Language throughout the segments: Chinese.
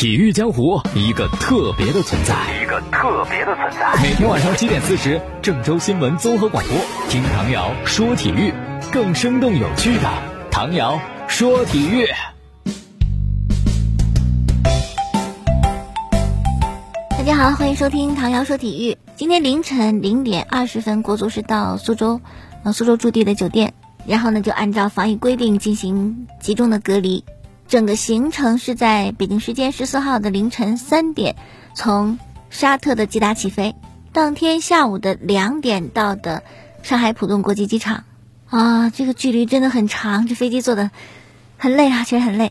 体育江湖一个特别的存在，一个特别的存在。每天晚上七点四十，郑州新闻综合广播，听唐瑶说体育，更生动有趣的唐瑶说体育。大家好，欢迎收听唐瑶说体育。今天凌晨零点二十分，国足是到苏州，呃，苏州驻地的酒店，然后呢就按照防疫规定进行集中的隔离。整个行程是在北京时间十四号的凌晨三点，从沙特的吉达起飞，当天下午的两点到的上海浦东国际机场。啊，这个距离真的很长，这飞机坐的很累啊，确实很累。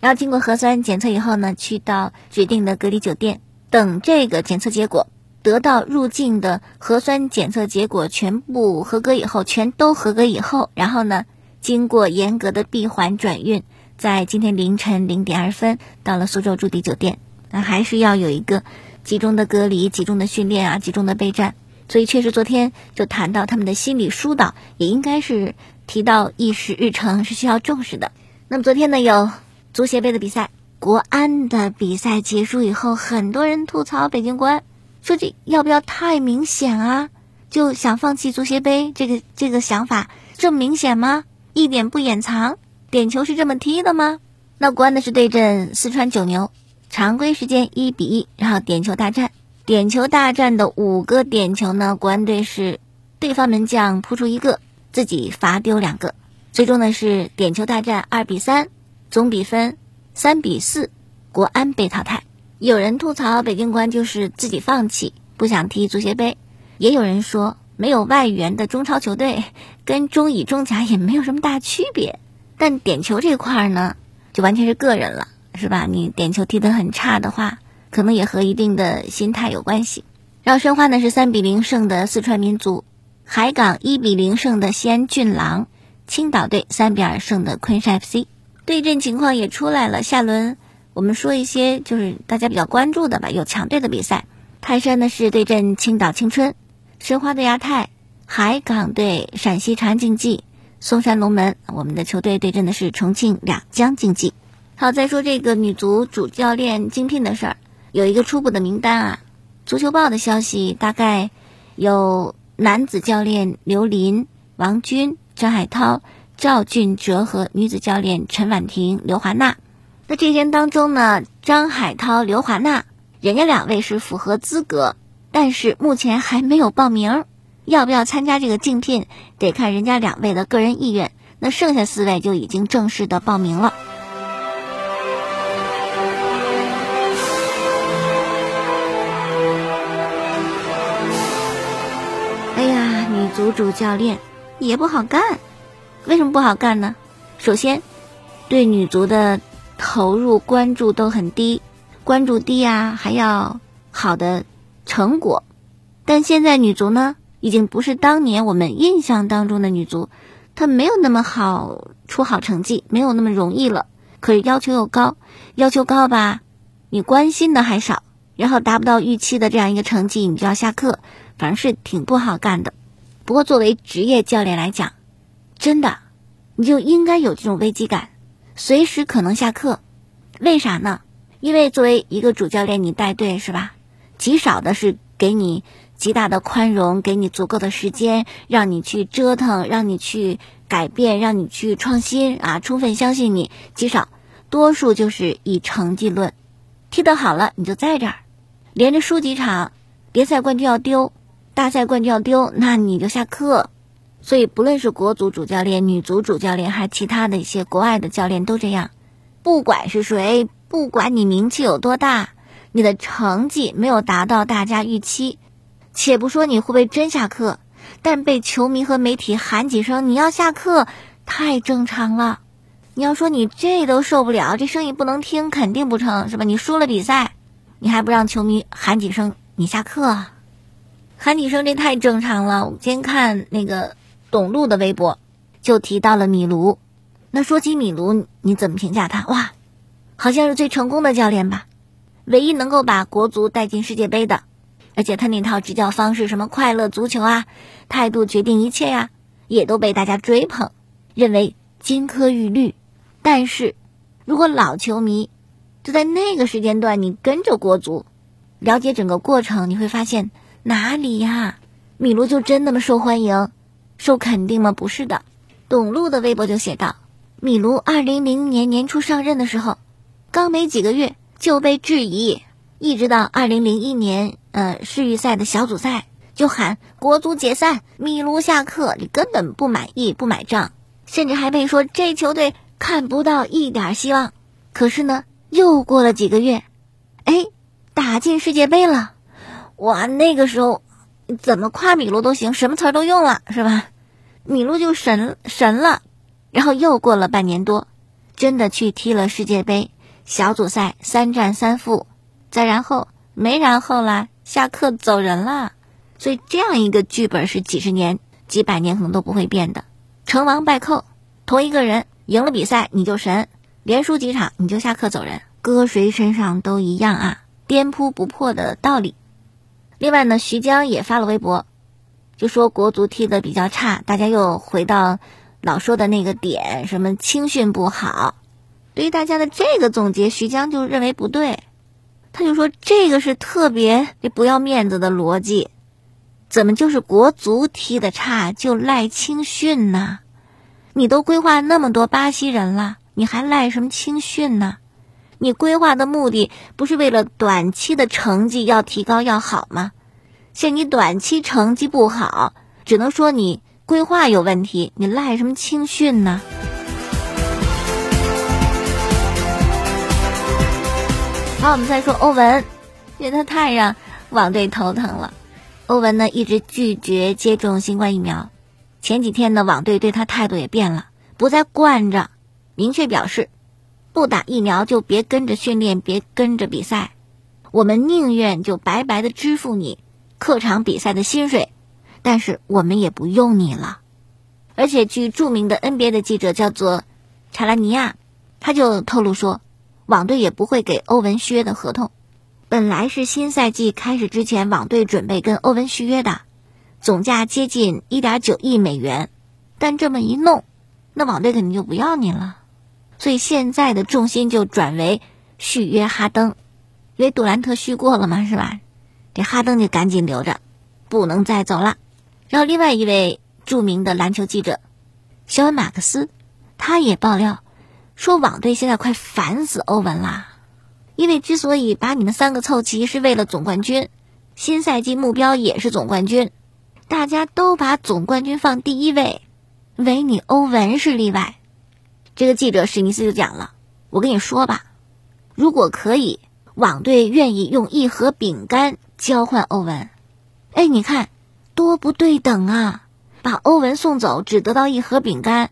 然后经过核酸检测以后呢，去到指定的隔离酒店，等这个检测结果，得到入境的核酸检测结果全部合格以后，全都合格以后，然后呢，经过严格的闭环转运。在今天凌晨零点二分到了苏州驻地酒店，那还是要有一个集中的隔离、集中的训练啊、集中的备战。所以确实昨天就谈到他们的心理疏导，也应该是提到议事日程，是需要重视的。那么昨天呢有足协杯的比赛，国安的比赛结束以后，很多人吐槽北京国安，说这要不要太明显啊？就想放弃足协杯这个这个想法这么明显吗？一点不掩藏。点球是这么踢的吗？那国安的是对阵四川九牛，常规时间一比一，然后点球大战。点球大战的五个点球呢，国安队是对方门将扑出一个，自己罚丢两个，最终呢是点球大战二比三，总比分三比四，国安被淘汰。有人吐槽北京国安就是自己放弃，不想踢足协杯，也有人说没有外援的中超球队跟中乙、中甲也没有什么大区别。但点球这块儿呢，就完全是个人了，是吧？你点球踢得很差的话，可能也和一定的心态有关系。然后申花呢是三比零胜的四川民族，海港一比零胜的西安俊朗，青岛队三比二胜的昆山 FC。对阵情况也出来了，下轮我们说一些就是大家比较关注的吧，有强队的比赛。泰山呢是对阵青岛青春，申花对亚泰，海港对陕西长安竞技。嵩山龙门，我们的球队对阵的是重庆两江竞技。好，再说这个女足主教练竞聘的事儿，有一个初步的名单啊。足球报的消息，大概有男子教练刘林、王军、张海涛、赵俊哲和女子教练陈婉婷、刘华娜。那这些人当中呢，张海涛、刘华娜，人家两位是符合资格，但是目前还没有报名。要不要参加这个竞聘，得看人家两位的个人意愿。那剩下四位就已经正式的报名了。哎呀，女足主教练也不好干，为什么不好干呢？首先，对女足的投入关注都很低，关注低啊，还要好的成果。但现在女足呢？已经不是当年我们印象当中的女足，她没有那么好出好成绩，没有那么容易了。可是要求又高，要求高吧，你关心的还少，然后达不到预期的这样一个成绩，你就要下课，反正是挺不好干的。不过作为职业教练来讲，真的，你就应该有这种危机感，随时可能下课。为啥呢？因为作为一个主教练，你带队是吧？极少的是给你。极大的宽容，给你足够的时间，让你去折腾，让你去改变，让你去创新啊！充分相信你，极少，多数就是以成绩论。踢得好了，你就在这儿，连着输几场，联赛冠军要丢，大赛冠军要丢，那你就下课。所以，不论是国足主教练、女足主教练，还其他的一些国外的教练，都这样。不管是谁，不管你名气有多大，你的成绩没有达到大家预期。且不说你会不会真下课，但被球迷和媒体喊几声“你要下课”，太正常了。你要说你这都受不了，这声音不能听，肯定不成，是吧？你输了比赛，你还不让球迷喊几声“你下课”，喊几声这太正常了。我今天看那个董路的微博，就提到了米卢。那说起米卢，你怎么评价他？哇，好像是最成功的教练吧，唯一能够把国足带进世界杯的。而且他那套执教方式，什么快乐足球啊，态度决定一切呀，也都被大家追捧，认为金科玉律。但是，如果老球迷就在那个时间段，你跟着国足，了解整个过程，你会发现哪里呀？米卢就真那么受欢迎、受肯定吗？不是的。董路的微博就写道：米卢二零零年年初上任的时候，刚没几个月就被质疑，一直到二零零一年呃世预赛的小组赛，就喊国足解散，米卢下课，你根本不满意、不买账，甚至还被说这球队看不到一点希望。可是呢？又过了几个月，哎，打进世界杯了，哇！那个时候怎么夸米卢都行，什么词儿都用了，是吧？米卢就神神了。然后又过了半年多，真的去踢了世界杯小组赛，三战三负。再然后没然后了，下课走人了。所以这样一个剧本是几十年、几百年可能都不会变的。成王败寇，同一个人赢了比赛你就神。连输几场你就下课走人，搁谁身上都一样啊，颠扑不破的道理。另外呢，徐江也发了微博，就说国足踢得比较差，大家又回到老说的那个点，什么青训不好。对于大家的这个总结，徐江就认为不对，他就说这个是特别不要面子的逻辑，怎么就是国足踢得差就赖青训呢？你都规划那么多巴西人了。你还赖什么青训呢？你规划的目的不是为了短期的成绩要提高要好吗？现你短期成绩不好，只能说你规划有问题。你赖什么青训呢？好，我们再说欧文，因为他太让网队头疼了。欧文呢一直拒绝接种新冠疫苗，前几天呢网队对他态度也变了，不再惯着。明确表示，不打疫苗就别跟着训练，别跟着比赛。我们宁愿就白白的支付你客场比赛的薪水，但是我们也不用你了。而且，据著名的 NBA 的记者叫做查拉尼亚，他就透露说，网队也不会给欧文续约的合同。本来是新赛季开始之前，网队准备跟欧文续约的，总价接近一点九亿美元，但这么一弄，那网队肯定就不要你了。所以现在的重心就转为续约哈登，因为杜兰特续过了嘛，是吧？这哈登就赶紧留着，不能再走了。然后另外一位著名的篮球记者肖恩·马克思，他也爆料说，网队现在快烦死欧文啦，因为之所以把你们三个凑齐，是为了总冠军，新赛季目标也是总冠军，大家都把总冠军放第一位，唯你欧文是例外。这个记者史密斯就讲了：“我跟你说吧，如果可以，网队愿意用一盒饼干交换欧文。哎，你看多不对等啊！把欧文送走，只得到一盒饼干，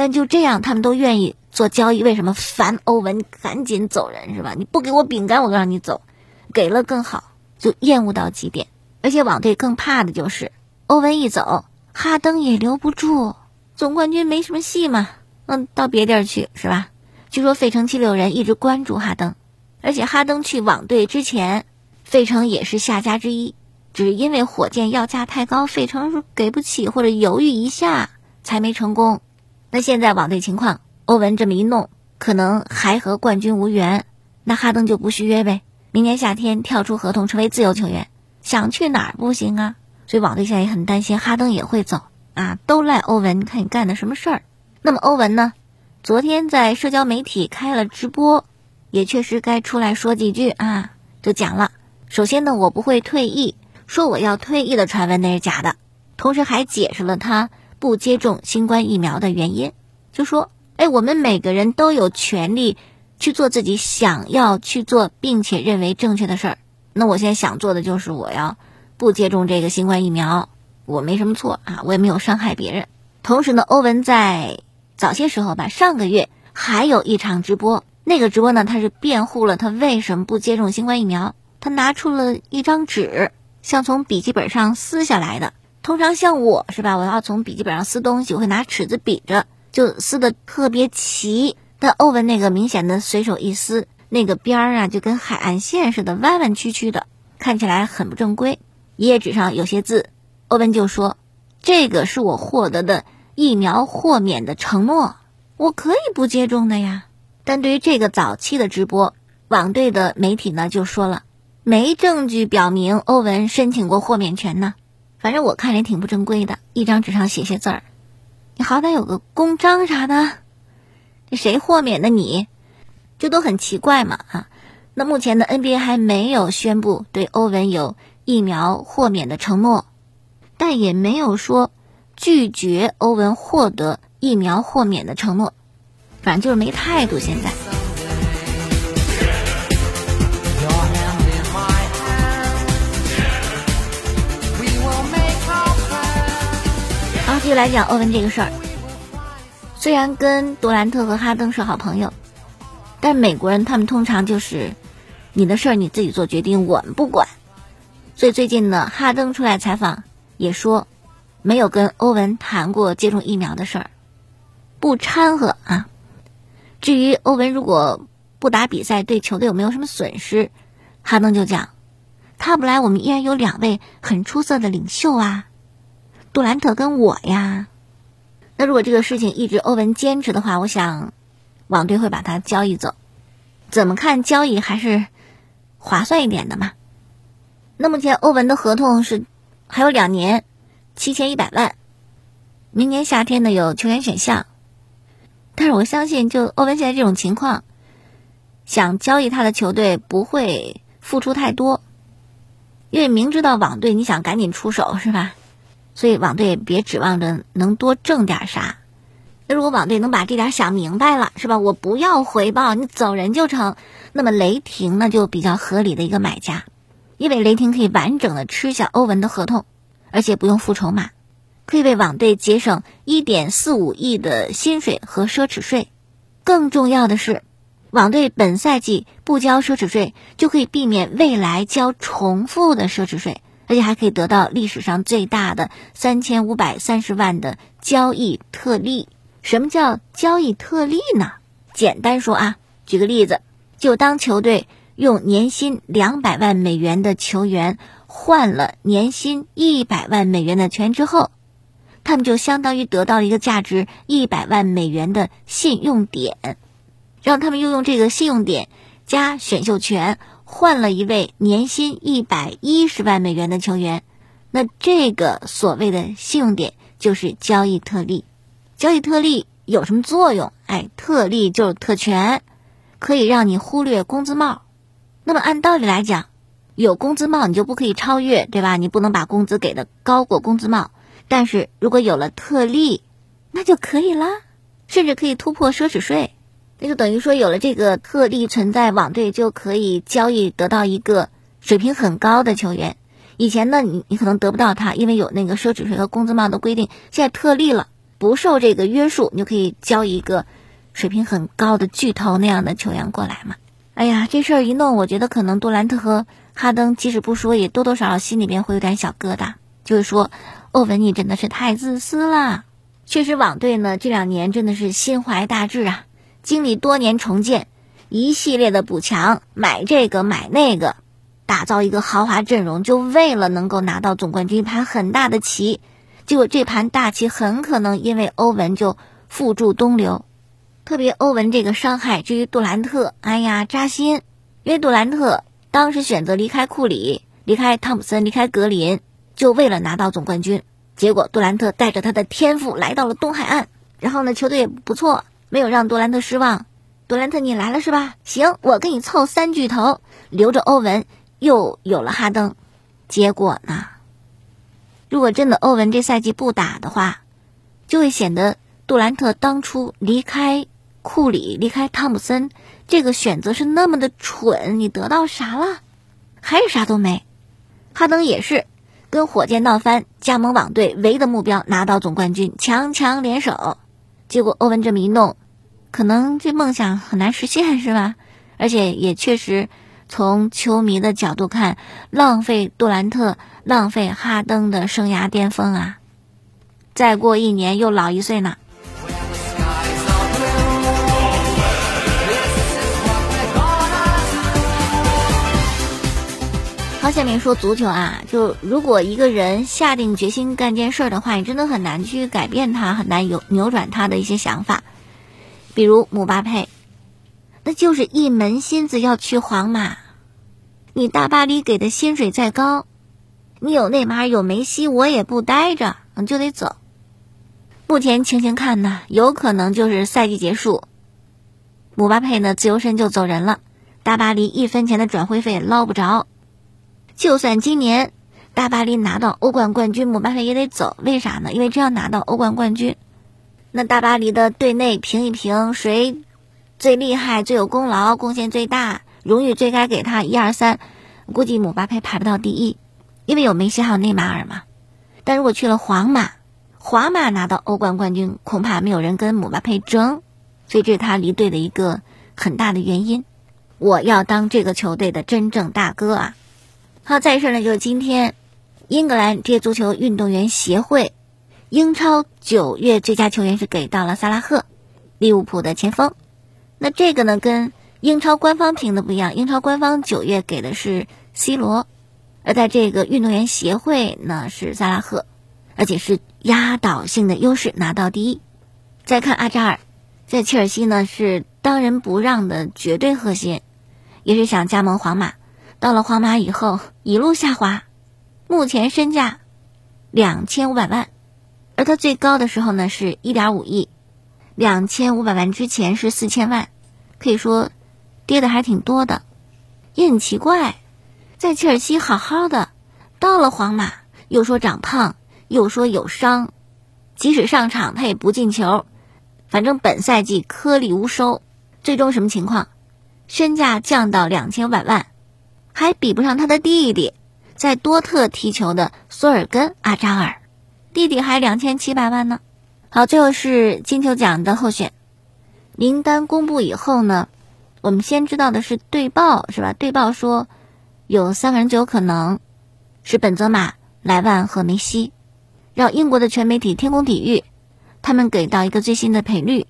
但就这样，他们都愿意做交易。为什么烦欧文？赶紧走人是吧？你不给我饼干，我就让你走；给了更好，就厌恶到极点。而且网队更怕的就是欧文一走，哈登也留不住，总冠军没什么戏嘛。”嗯，到别地儿去是吧？据说费城七六人一直关注哈登，而且哈登去网队之前，费城也是下家之一，只是因为火箭要价太高，费城是给不起或者犹豫一下才没成功。那现在网队情况，欧文这么一弄，可能还和冠军无缘，那哈登就不续约呗。明年夏天跳出合同成为自由球员，想去哪儿不行啊？所以网队现在也很担心哈登也会走啊，都赖欧文，你看你干的什么事儿？那么欧文呢？昨天在社交媒体开了直播，也确实该出来说几句啊，就讲了。首先呢，我不会退役，说我要退役的传闻那是假的。同时还解释了他不接种新冠疫苗的原因，就说：哎，我们每个人都有权利去做自己想要去做并且认为正确的事儿。那我现在想做的就是我要不接种这个新冠疫苗，我没什么错啊，我也没有伤害别人。同时呢，欧文在。早些时候吧，上个月还有一场直播，那个直播呢，他是辩护了他为什么不接种新冠疫苗。他拿出了一张纸，像从笔记本上撕下来的。通常像我是吧，我要从笔记本上撕东西，我会拿尺子比着，就撕的特别齐。但欧文那个明显的随手一撕，那个边儿啊，就跟海岸线似的，弯弯曲曲的，看起来很不正规。一页纸上有些字，欧文就说：“这个是我获得的。”疫苗豁免的承诺，我可以不接种的呀。但对于这个早期的直播，网队的媒体呢就说了，没证据表明欧文申请过豁免权呢。反正我看也挺不正规的，一张纸上写些字儿，你好歹有个公章啥的。这谁豁免的你？这都很奇怪嘛啊！那目前的 NBA 还没有宣布对欧文有疫苗豁免的承诺，但也没有说拒绝欧文获得疫苗豁免的承诺，反正就是没态度。现在。续来讲欧文这个事儿。虽然跟杜兰特和哈登是好朋友。但美国人他们通常就是你的事儿你自己做决定，我们不管。所以最近呢，哈登出来采访也说，没有跟欧文谈过接种疫苗的事儿，不掺和啊。至于欧文如果不打比赛，对球队有没有什么损失，哈登就讲，他不来，我们依然有两位很出色的领袖啊，杜兰特跟我呀。那如果这个事情一直欧文坚持的话，我想。网队会把他交易走，怎么看交易还是划算一点的嘛？那目前欧文的合同是还有两年，七千一百万，明年夏天呢有球员选项，但是我相信就欧文现在这种情况，想交易他的球队不会付出太多，因为明知道网队你想赶紧出手是吧？所以网队别指望着能多挣点啥。那如果网队能把这点想明白了，是吧？我不要回报，你走人就成。那么雷霆呢，就比较合理的一个买家，因为雷霆可以完整的吃下欧文的合同，而且不用付筹码，可以为网队节省一点四五亿的薪水和奢侈税。更重要的是，网队本赛季不交奢侈税，就可以避免未来交重复的奢侈税，而且还可以得到历史上最大的三千五百三十万的交易特例。什么叫交易特例呢？简单说啊，举个例子，就当球队用年薪两百万美元的球员换了年薪一百万美元的球员之后，他们就相当于得到了一个价值一百万美元的信用点，让他们又用这个信用点加选秀权换了一位年薪一百一十万美元的球员，那这个所谓的信用点就是交易特例。交易特例有什么作用？哎，特例就是特权，可以让你忽略工资帽。那么按道理来讲，有工资帽你就不可以超越，对吧？你不能把工资给的高过工资帽。但是如果有了特例，那就可以啦，甚至可以突破奢侈税。那就等于说有了这个特例存在，网队就可以交易得到一个水平很高的球员。以前呢，你你可能得不到他，因为有那个奢侈税和工资帽的规定。现在特例了。不受这个约束，你就可以交一个水平很高的巨头那样的球员过来嘛？哎呀，这事儿一弄，我觉得可能杜兰特和哈登即使不说，也多多少少心里边会有点小疙瘩，就是说，欧文你真的是太自私了。确实，网队呢这两年真的是心怀大志啊，经历多年重建，一系列的补强，买这个买那个，打造一个豪华阵容，就为了能够拿到总冠军，盘很大的棋。结果这盘大棋很可能因为欧文就付诸东流，特别欧文这个伤害，至于杜兰特，哎呀扎心，因为杜兰特当时选择离开库里、离开汤普森、离开格林，就为了拿到总冠军。结果杜兰特带着他的天赋来到了东海岸，然后呢球队也不错，没有让杜兰特失望。杜兰特你来了是吧？行，我给你凑三巨头，留着欧文，又有了哈登。结果呢？如果真的欧文这赛季不打的话，就会显得杜兰特当初离开库里、离开汤普森这个选择是那么的蠢。你得到啥了？还是啥都没。哈登也是跟火箭闹翻，加盟网队，唯一的目标拿到总冠军，强强联手。结果欧文这么一弄，可能这梦想很难实现，是吧？而且也确实。从球迷的角度看，浪费杜兰特，浪费哈登的生涯巅峰啊！再过一年又老一岁呢。下面说足球啊，就如果一个人下定决心干件事儿的话，你真的很难去改变他，很难有扭转他的一些想法，比如姆巴佩。那就是一门心思要去皇马。你大巴黎给的薪水再高，你有内马尔有梅西，我也不待着，就得走。目前情形看呢，有可能就是赛季结束，姆巴佩呢自由身就走人了，大巴黎一分钱的转会费捞不着。就算今年大巴黎拿到欧冠冠军，姆巴佩也得走。为啥呢？因为真要拿到欧冠冠军，那大巴黎的队内评一评，谁最厉害、最有功劳、贡献最大、荣誉最该给他一二三，估计姆巴佩排不到第一，因为有梅西还有内马尔嘛。但如果去了皇马，皇马拿到欧冠冠军，恐怕没有人跟姆巴佩争，所以这是他离队的一个很大的原因。我要当这个球队的真正大哥啊！好，再一事呢，就是今天，英格兰职业足球运动员协会英超九月最佳球员是给到了萨拉赫，利物浦的前锋。那这个呢，跟英超官方评的不一样，英超官方九月给的是 C 罗，而在这个运动员协会呢是萨拉赫。而且是压倒性的优势拿到第一。再看阿扎尔，在切尔西呢是当仁不让的绝对核心，也是想加盟皇马。到了皇马以后一路下滑，目前身价两千五百万，而他最高的时候呢是一点五亿，两千五百万之前是四千万，可以说跌的还挺多的。也很奇怪，在切尔西好好的，到了皇马又说长胖。又说有伤，即使上场他也不进球，反正本赛季颗粒无收。最终什么情况？身价降到两千五百万，还比不上他的弟弟在多特踢球的索尔根阿扎尔，弟弟还两千七百万呢。好，最后是金球奖的候选名单公布以后呢，我们先知道的是队报是吧？队报说有三个人最有可能是本泽马、莱万和梅西。让英国的全媒体天空体育，他们给到一个最新的赔率，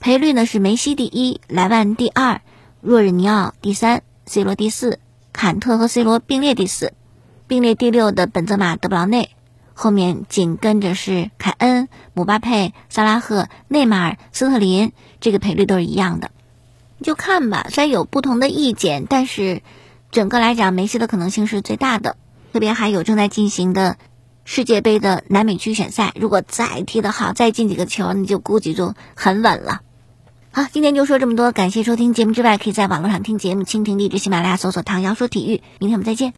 赔率呢是梅西第一，莱万第二，若日尼奥第三，C 罗第四，坎特和 C 罗并列第四，并列第六的本泽马、德布劳内，后面紧跟着是凯恩、姆巴佩、萨拉赫、内马尔、斯特林，这个赔率都是一样的，就看吧。虽然有不同的意见，但是整个来讲，梅西的可能性是最大的，特别还有正在进行的。世界杯的南美区选赛，如果再踢得好，再进几个球，你就估计就很稳了。好，今天就说这么多，感谢收听节目之外，可以在网络上听节目，蜻蜓荔枝、喜马拉雅搜索“唐瑶说体育”。明天我们再见。